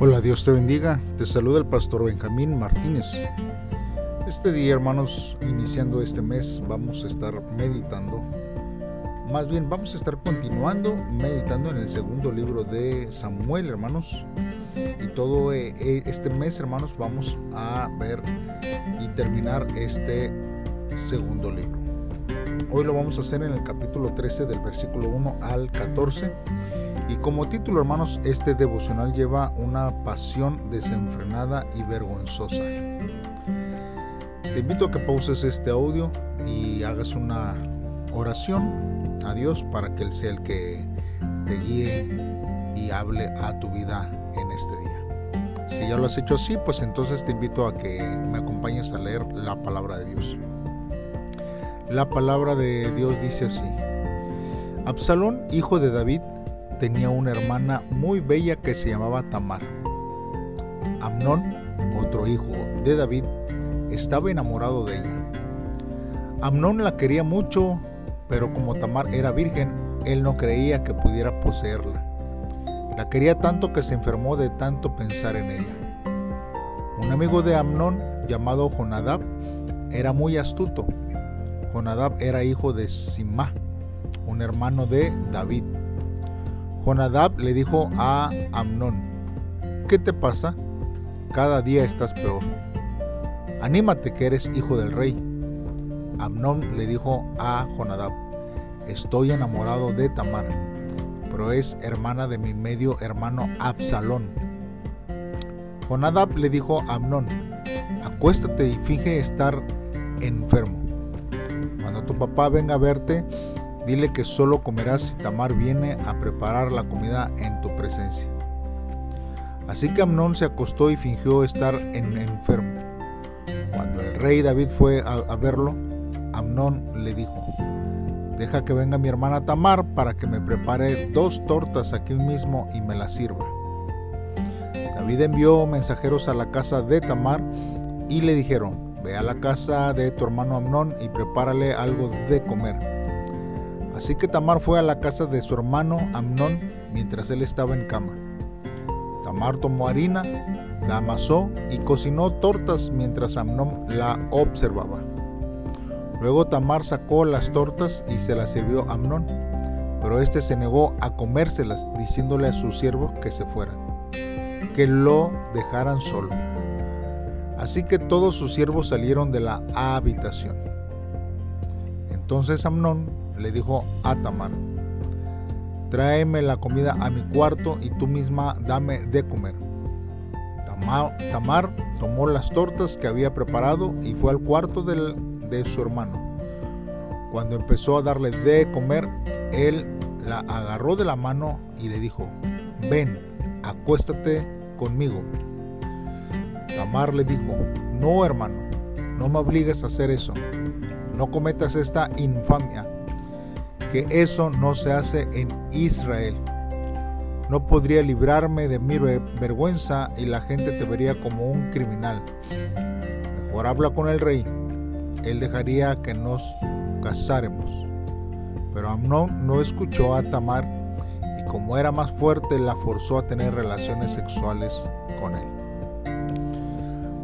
Hola, Dios te bendiga. Te saluda el pastor Benjamín Martínez. Este día, hermanos, iniciando este mes, vamos a estar meditando. Más bien, vamos a estar continuando meditando en el segundo libro de Samuel, hermanos. Y todo eh, eh, este mes, hermanos, vamos a ver y terminar este segundo libro. Hoy lo vamos a hacer en el capítulo 13 del versículo 1 al 14 y como título, hermanos, este devocional lleva una pasión desenfrenada y vergonzosa. Te invito a que pauses este audio y hagas una oración a Dios para que Él sea el que te guíe y hable a tu vida en este día. Si ya lo has hecho así, pues entonces te invito a que me acompañes a leer la palabra de Dios. La palabra de Dios dice así. Absalón, hijo de David, tenía una hermana muy bella que se llamaba Tamar. Amnón, otro hijo de David, estaba enamorado de ella. Amnón la quería mucho, pero como Tamar era virgen, él no creía que pudiera poseerla. La quería tanto que se enfermó de tanto pensar en ella. Un amigo de Amnón, llamado Jonadab, era muy astuto. Jonadab era hijo de Simá, un hermano de David. Jonadab le dijo a Amnón, ¿qué te pasa? Cada día estás peor. Anímate que eres hijo del rey. Amnón le dijo a Jonadab, estoy enamorado de Tamar, pero es hermana de mi medio hermano Absalón. Jonadab le dijo a Amnón, acuéstate y finge estar enfermo. Cuando tu papá venga a verte, Dile que solo comerás si Tamar viene a preparar la comida en tu presencia. Así que Amnón se acostó y fingió estar en enfermo. Cuando el rey David fue a, verlo, Amnón le dijo, deja que venga mi hermana Tamar para que me prepare dos tortas aquí mismo y me las sirva. David envió mensajeros a la casa de Tamar y le dijeron, ve a la casa de tu hermano Amnón y prepárale algo de comer Así que Tamar fue a la casa de su hermano Amnón mientras él estaba en cama. Tamar tomó harina, la amasó y cocinó tortas mientras Amnón la observaba. Luego Tamar sacó las tortas y se las sirvió a Amnón, pero éste se negó a comérselas, diciéndole a sus siervos que se fueran, que lo dejaran solo. Así que todos sus siervos salieron de la habitación. Entonces Amnón le dijo a Tamar, tráeme la comida a mi cuarto y tú misma dame de comer. Tamar, tomó las tortas que había preparado y fue al cuarto de su hermano. Cuando empezó a darle de comer, él la agarró de la mano y le dijo, ven, acuéstate conmigo. Tamar le dijo, no hermano, no me obligues a hacer eso, no cometas esta infamia que eso no se hace en Israel. No podría librarme de mi vergüenza y la gente te vería como un criminal. Mejor habla con el rey. Él dejaría que nos casáremos. Pero Amnón no escuchó a Tamar y como era más fuerte la forzó a tener relaciones sexuales con él.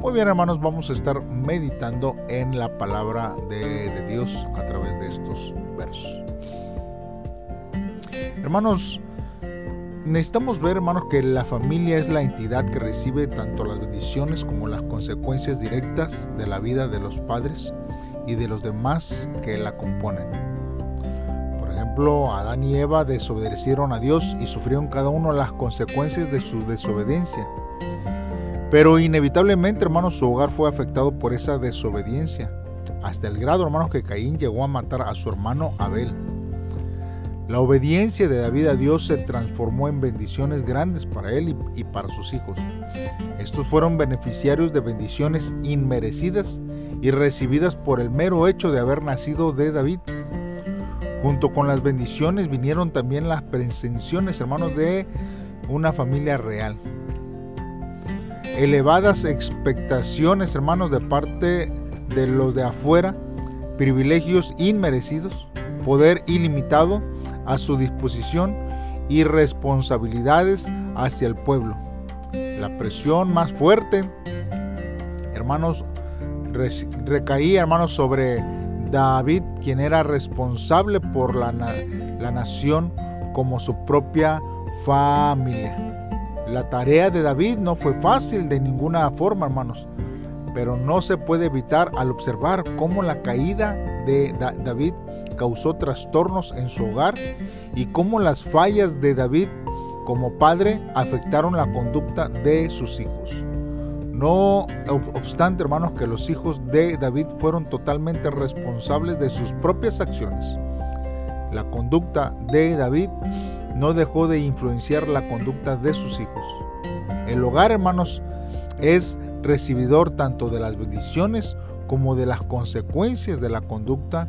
Muy bien hermanos, vamos a estar meditando en la palabra de, de Dios a través de estos versos. Hermanos, necesitamos ver, hermanos, que la familia es la entidad que recibe tanto las bendiciones como las consecuencias directas de la vida de los padres y de los demás que la componen. Por ejemplo, Adán y Eva desobedecieron a Dios y sufrieron cada uno las consecuencias de su desobediencia. Pero inevitablemente, hermanos, su hogar fue afectado por esa desobediencia, hasta el grado, hermanos, que Caín llegó a matar a su hermano Abel. La obediencia de David a Dios se transformó en bendiciones grandes para él y, para sus hijos. Estos fueron beneficiarios de bendiciones inmerecidas y recibidas por el mero hecho de haber nacido de David. Junto con las bendiciones vinieron también las presenciones, hermanos, de una familia real. Elevadas expectaciones, hermanos, de parte de los de afuera, privilegios inmerecidos, poder ilimitado, a su disposición y responsabilidades hacia el pueblo. la presión más fuerte, hermanos, recaía, hermanos, sobre David, quien era responsable por la, la nación como su propia familia. La tarea de David no fue fácil de ninguna forma, hermanos, pero no se puede evitar al observar cómo la caída de David causó trastornos en su hogar y cómo las fallas de David como padre afectaron la conducta de sus hijos. No obstante, hermanos, que los hijos de David fueron totalmente responsables de sus propias acciones. La conducta de David no dejó de influenciar la conducta de sus hijos. El hogar, hermanos, es recibidor tanto de las bendiciones como de las consecuencias de la conducta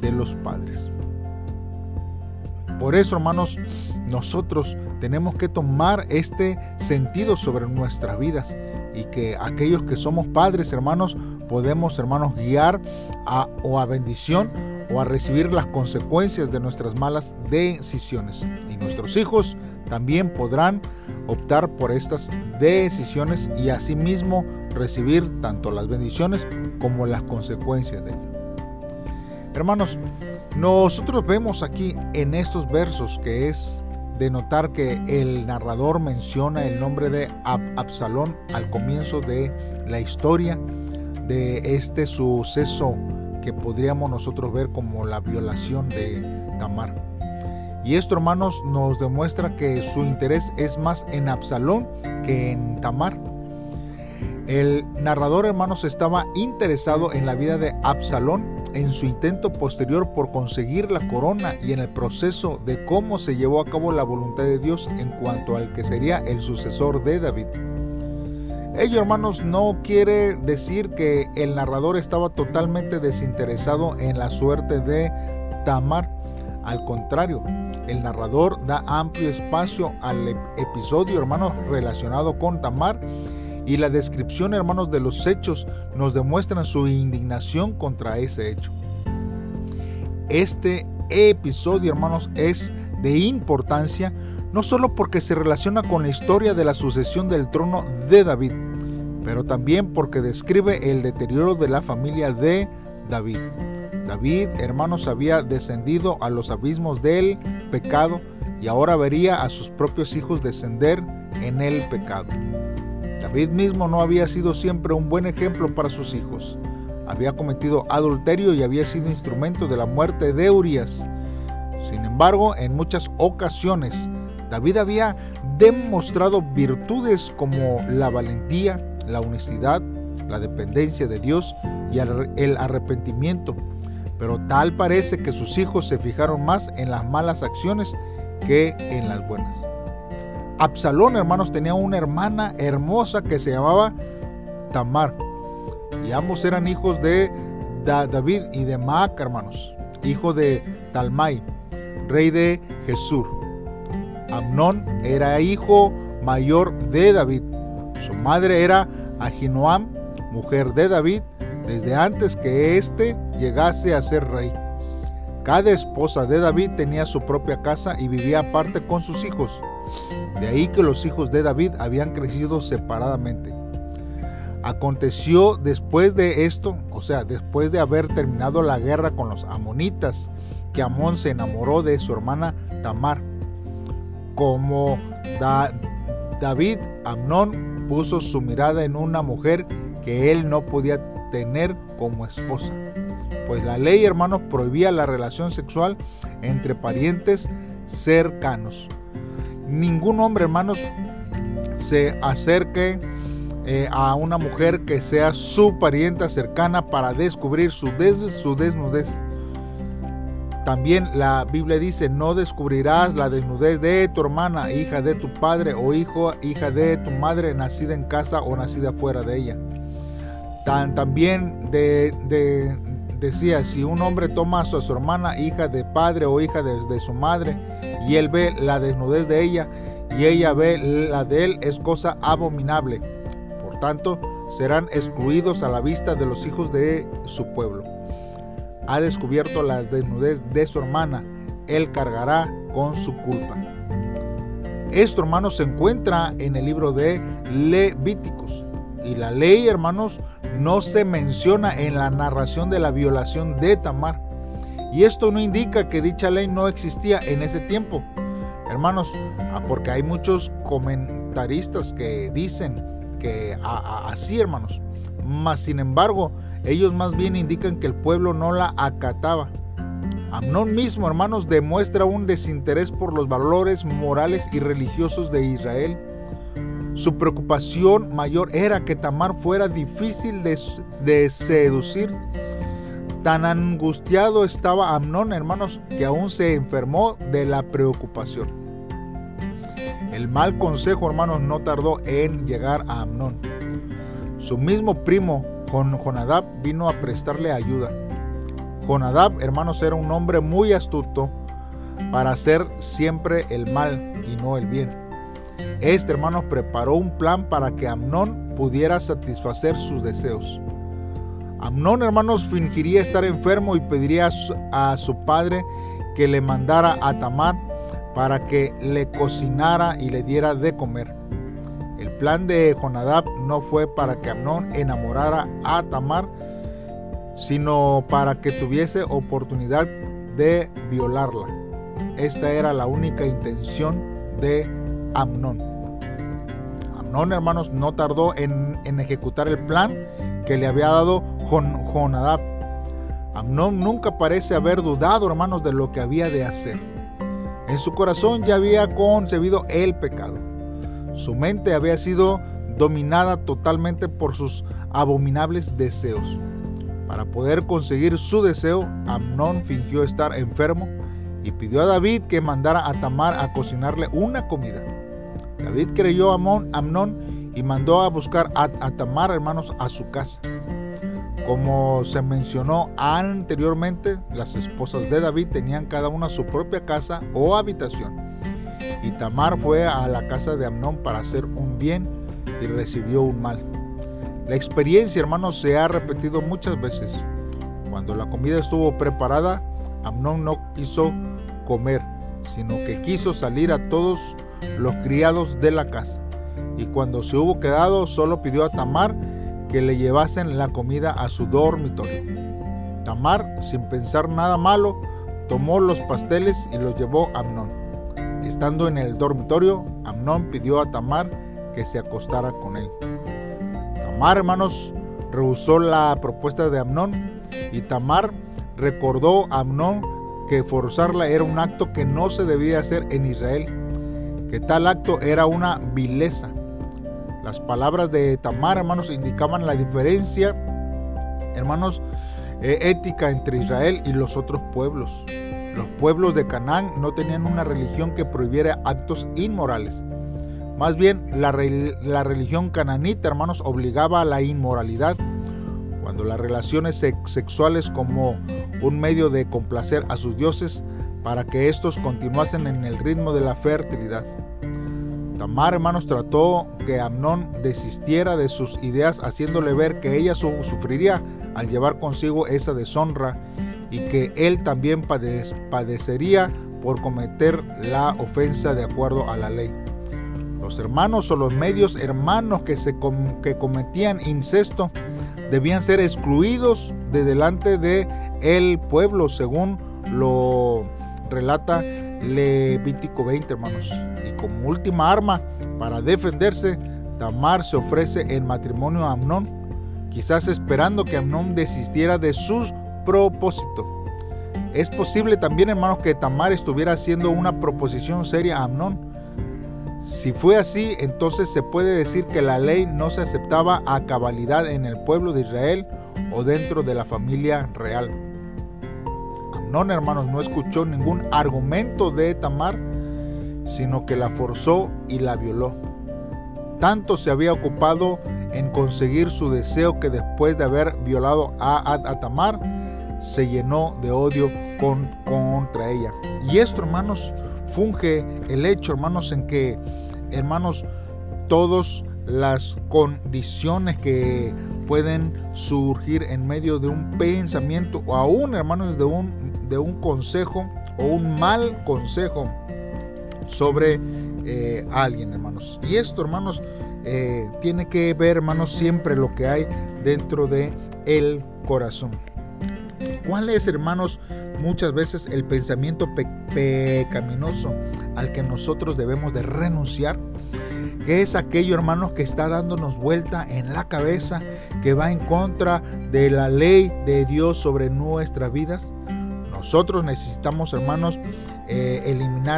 de los padres. Por eso, hermanos, nosotros tenemos que tomar este sentido sobre nuestras vidas y que aquellos que somos padres, hermanos, podemos, hermanos, guiar a, o a bendición o a recibir las consecuencias de nuestras malas decisiones. Y nuestros hijos también podrán optar por estas decisiones y asimismo recibir tanto las bendiciones como las consecuencias de ello. Hermanos, nosotros vemos aquí en estos versos que es de notar que el narrador menciona el nombre de Absalón al comienzo de la historia de este suceso que podríamos nosotros ver como la violación de Tamar. Y esto, hermanos, nos demuestra que su interés es más en Absalón que en Tamar. El narrador, hermanos, estaba interesado en la vida de Absalón, en su intento posterior por conseguir la corona y en el proceso de cómo se llevó a cabo la voluntad de Dios en cuanto al que sería el sucesor de David. Ello, hermanos, no quiere decir que el narrador estaba totalmente desinteresado en la suerte de Tamar. Al contrario, el narrador da amplio espacio al episodio, hermanos, relacionado con Tamar y la descripción, hermanos, de los hechos nos demuestran su indignación contra ese hecho. Este episodio, hermanos, es de importancia no solo porque se relaciona con la historia de la sucesión del trono de David, pero también porque describe el deterioro de la familia de David. David, hermanos, había descendido a los abismos del pecado y ahora vería a sus propios hijos descender en el pecado. David mismo no había sido siempre un buen ejemplo para sus hijos. Había cometido adulterio y había sido instrumento de la muerte de Urias. Sin embargo, en muchas ocasiones, David había demostrado virtudes como la valentía, la honestidad, la dependencia de Dios y el arrepentimiento. Pero tal parece que sus hijos se fijaron más en las malas acciones que en las buenas. Absalón, hermanos, tenía una hermana hermosa que se llamaba Tamar. Y ambos eran hijos de David y de Maac, hermanos, hijo de Talmai, rey de Jesús. Amnón era hijo mayor de David. Su madre era Ahinoam, mujer de David, desde antes que éste llegase a ser rey. Cada esposa de David tenía su propia casa y vivía aparte con sus hijos. De ahí que los hijos de David habían crecido separadamente. Aconteció después de esto, o sea, después de haber terminado la guerra con los amonitas, que Amón se enamoró de su hermana Tamar. Como David, Amnón puso su mirada en una mujer que él no podía tener como esposa. Pues la ley, hermanos, prohibía la relación sexual entre parientes cercanos ningún hombre, hermanos, se acerque eh, a una mujer que sea su parienta cercana para descubrir su, su desnudez. También la Biblia dice, no descubrirás la desnudez de tu hermana, hija de tu padre o hijo, hija de tu madre, nacida en casa o nacida fuera de ella. también decía, si un hombre toma a su, hermana, hija de padre o hija de su madre, y él ve la desnudez de ella y ella ve la de él, es cosa abominable. Por tanto, serán excluidos a la vista de los hijos de su pueblo. Ha descubierto la desnudez de su hermana, él cargará con su culpa. Esto, hermanos, se encuentra en el libro de Levíticos. Y la ley, hermanos, no se menciona en la narración de la violación de Tamar. Y esto no indica que dicha ley no existía en ese tiempo. Hermanos, ah, porque hay muchos comentaristas que dicen que así, hermanos. Mas, sin embargo, ellos más bien indican que el pueblo no la acataba. Amnón mismo, hermanos, demuestra un desinterés por los valores morales y religiosos de Israel. Su preocupación mayor era que Tamar fuera difícil de seducir. Tan angustiado estaba Amnón, hermanos, que aún se enfermó de la preocupación. El mal consejo, hermanos, no tardó en llegar a Amnón. Su mismo primo, Jonadab, vino a prestarle ayuda. Jonadab, hermanos, era un hombre muy astuto para hacer siempre el mal y no el bien. Este, hermano, preparó un plan para que Amnón pudiera satisfacer sus deseos. Amnón, hermanos, fingiría estar enfermo y pediría a su padre que le mandara a Tamar para que le cocinara y le diera de comer. El plan de Jonadab no fue para que Amnón enamorara a Tamar, sino para que tuviese oportunidad de violarla. Esta era la única intención de Amnón. Amnón, hermanos, no tardó en, ejecutar el plan que le había dado Jonadab. Amnón nunca parece haber dudado, hermanos, de lo que había de hacer. En su corazón ya había concebido el pecado. Su mente había sido dominada totalmente por sus abominables deseos. Para poder conseguir su deseo, Amnón fingió estar enfermo y pidió a David que mandara a Tamar a cocinarle una comida. David creyó a Amnón y mandó a buscar a, Tamar, hermanos, a su casa. Como se mencionó anteriormente, las esposas de David tenían cada una su propia casa o habitación. Y Tamar fue a la casa de Amnón para hacer un bien y recibió un mal. La experiencia, hermanos, se ha repetido muchas veces. Cuando la comida estuvo preparada, Amnón no quiso comer, sino que quiso salir a todos los criados de la casa. Y cuando se hubo quedado, solo pidió a Tamar que le llevasen la comida a su dormitorio. Tamar, sin pensar nada malo, tomó los pasteles y los llevó a Amnón. Estando en el dormitorio, Amnón pidió a Tamar que se acostara con él. Tamar, hermanos, rehusó la propuesta de Amnón y Tamar recordó a Amnón que forzarla era un acto que no se debía hacer en Israel, que tal acto era una vileza. Las palabras de Tamar, hermanos, indicaban la diferencia, hermanos, eh, ética entre Israel y los otros pueblos. Los pueblos de Canaán no tenían una religión que prohibiera actos inmorales. Más bien, la, religión cananita, hermanos, obligaba a la inmoralidad. Cuando las relaciones sexuales como un medio de complacer a sus dioses para que éstos continuasen en el ritmo de la fertilidad. Tamar, hermanos, trató que Amnón desistiera de sus ideas, haciéndole ver que ella sufriría al llevar consigo esa deshonra y que él también padecería por cometer la ofensa de acuerdo a la ley. Los hermanos o los medios hermanos que, se que cometían incesto debían ser excluidos de delante de el pueblo, según lo relata Levítico 20, hermanos. Última arma para defenderse, Tamar se ofrece en matrimonio a Amnón, quizás esperando que Amnón desistiera de sus propósitos. Es posible también, hermanos, que Tamar estuviera haciendo una proposición seria a Amnón si fue así, entonces se puede decir que la ley no se aceptaba a cabalidad en el pueblo de Israel o dentro de la familia real. Amnón, hermanos, no escuchó ningún argumento de Tamar, sino que la forzó y la violó. Tanto se había ocupado en conseguir su deseo que después de haber violado a, Tamar, se llenó de odio contra ella. Y esto, hermanos, funge el hecho, hermanos, en que, hermanos, todas las condiciones que pueden surgir en medio de un pensamiento o aún, hermanos, de un, de un consejo o un mal consejo sobre eh, alguien, hermanos. Y esto, hermanos, eh, tiene que ver, hermanos, siempre lo que hay dentro de el corazón. ¿Cuál es, hermanos, muchas veces el pensamiento pecaminoso al que nosotros debemos de renunciar? que es aquello, hermanos, que está dándonos vuelta en la cabeza, que va en contra de la ley de Dios sobre nuestras vidas. Nosotros necesitamos, hermanos, eh,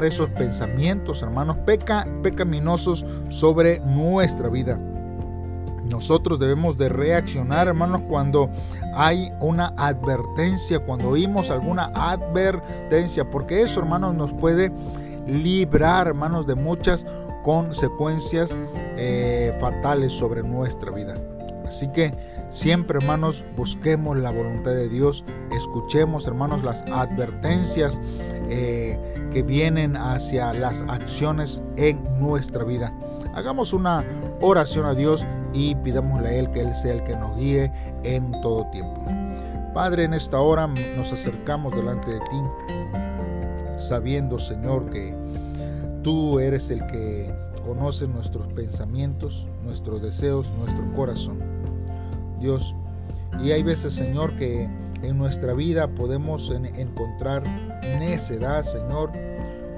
esos pensamientos, hermanos, peca, pecaminosos sobre nuestra vida. Nosotros debemos de reaccionar, hermanos, cuando hay una advertencia, cuando oímos alguna advertencia, porque eso, hermanos, nos puede librar, hermanos, de muchas consecuencias eh, fatales sobre nuestra vida. Así que siempre, hermanos, busquemos la voluntad de Dios, escuchemos, hermanos, las advertencias eh, que vienen hacia las acciones en nuestra vida. Hagamos una oración a Dios y pidámosle a Él que Él sea el que nos guíe en todo tiempo. Padre, en esta hora nos acercamos delante de ti, sabiendo, Señor, que tú eres el que conoce nuestros pensamientos, nuestros deseos, nuestro corazón. Dios, y hay veces, Señor, que en nuestra vida podemos encontrar necedad, Señor,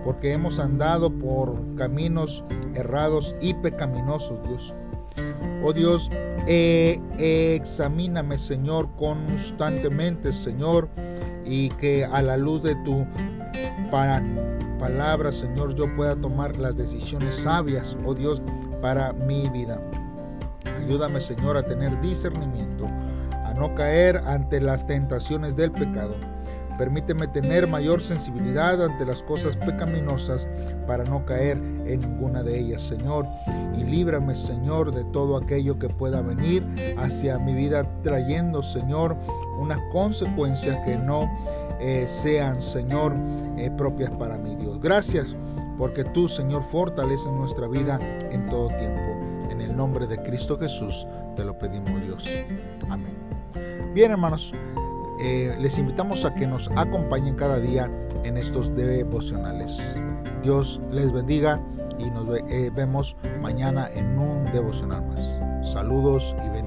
porque hemos andado por caminos errados y pecaminosos, Dios. Oh Dios, eh, examíname, Señor, constantemente, Señor, y que a la luz de tu palabra, Señor, yo pueda tomar las decisiones sabias, oh Dios, para mi vida. Ayúdame, Señor, a tener discernimiento, a no caer ante las tentaciones del pecado Permíteme tener mayor sensibilidad ante las cosas pecaminosas para no caer en ninguna de ellas, Señor. Y líbrame, Señor, de todo aquello que pueda venir hacia mi vida trayendo, Señor, unas consecuencias que no eh, sean, Señor, eh, propias para mí, Dios. Gracias porque tú, Señor, fortaleces nuestra vida en todo tiempo. En el nombre de Cristo Jesús te lo pedimos, Dios. Amén. Bien, hermanos. Eh, les invitamos a que nos acompañen cada día en estos devocionales. Dios les bendiga y nos eh, vemos mañana en un devocional más. Saludos y bendiciones.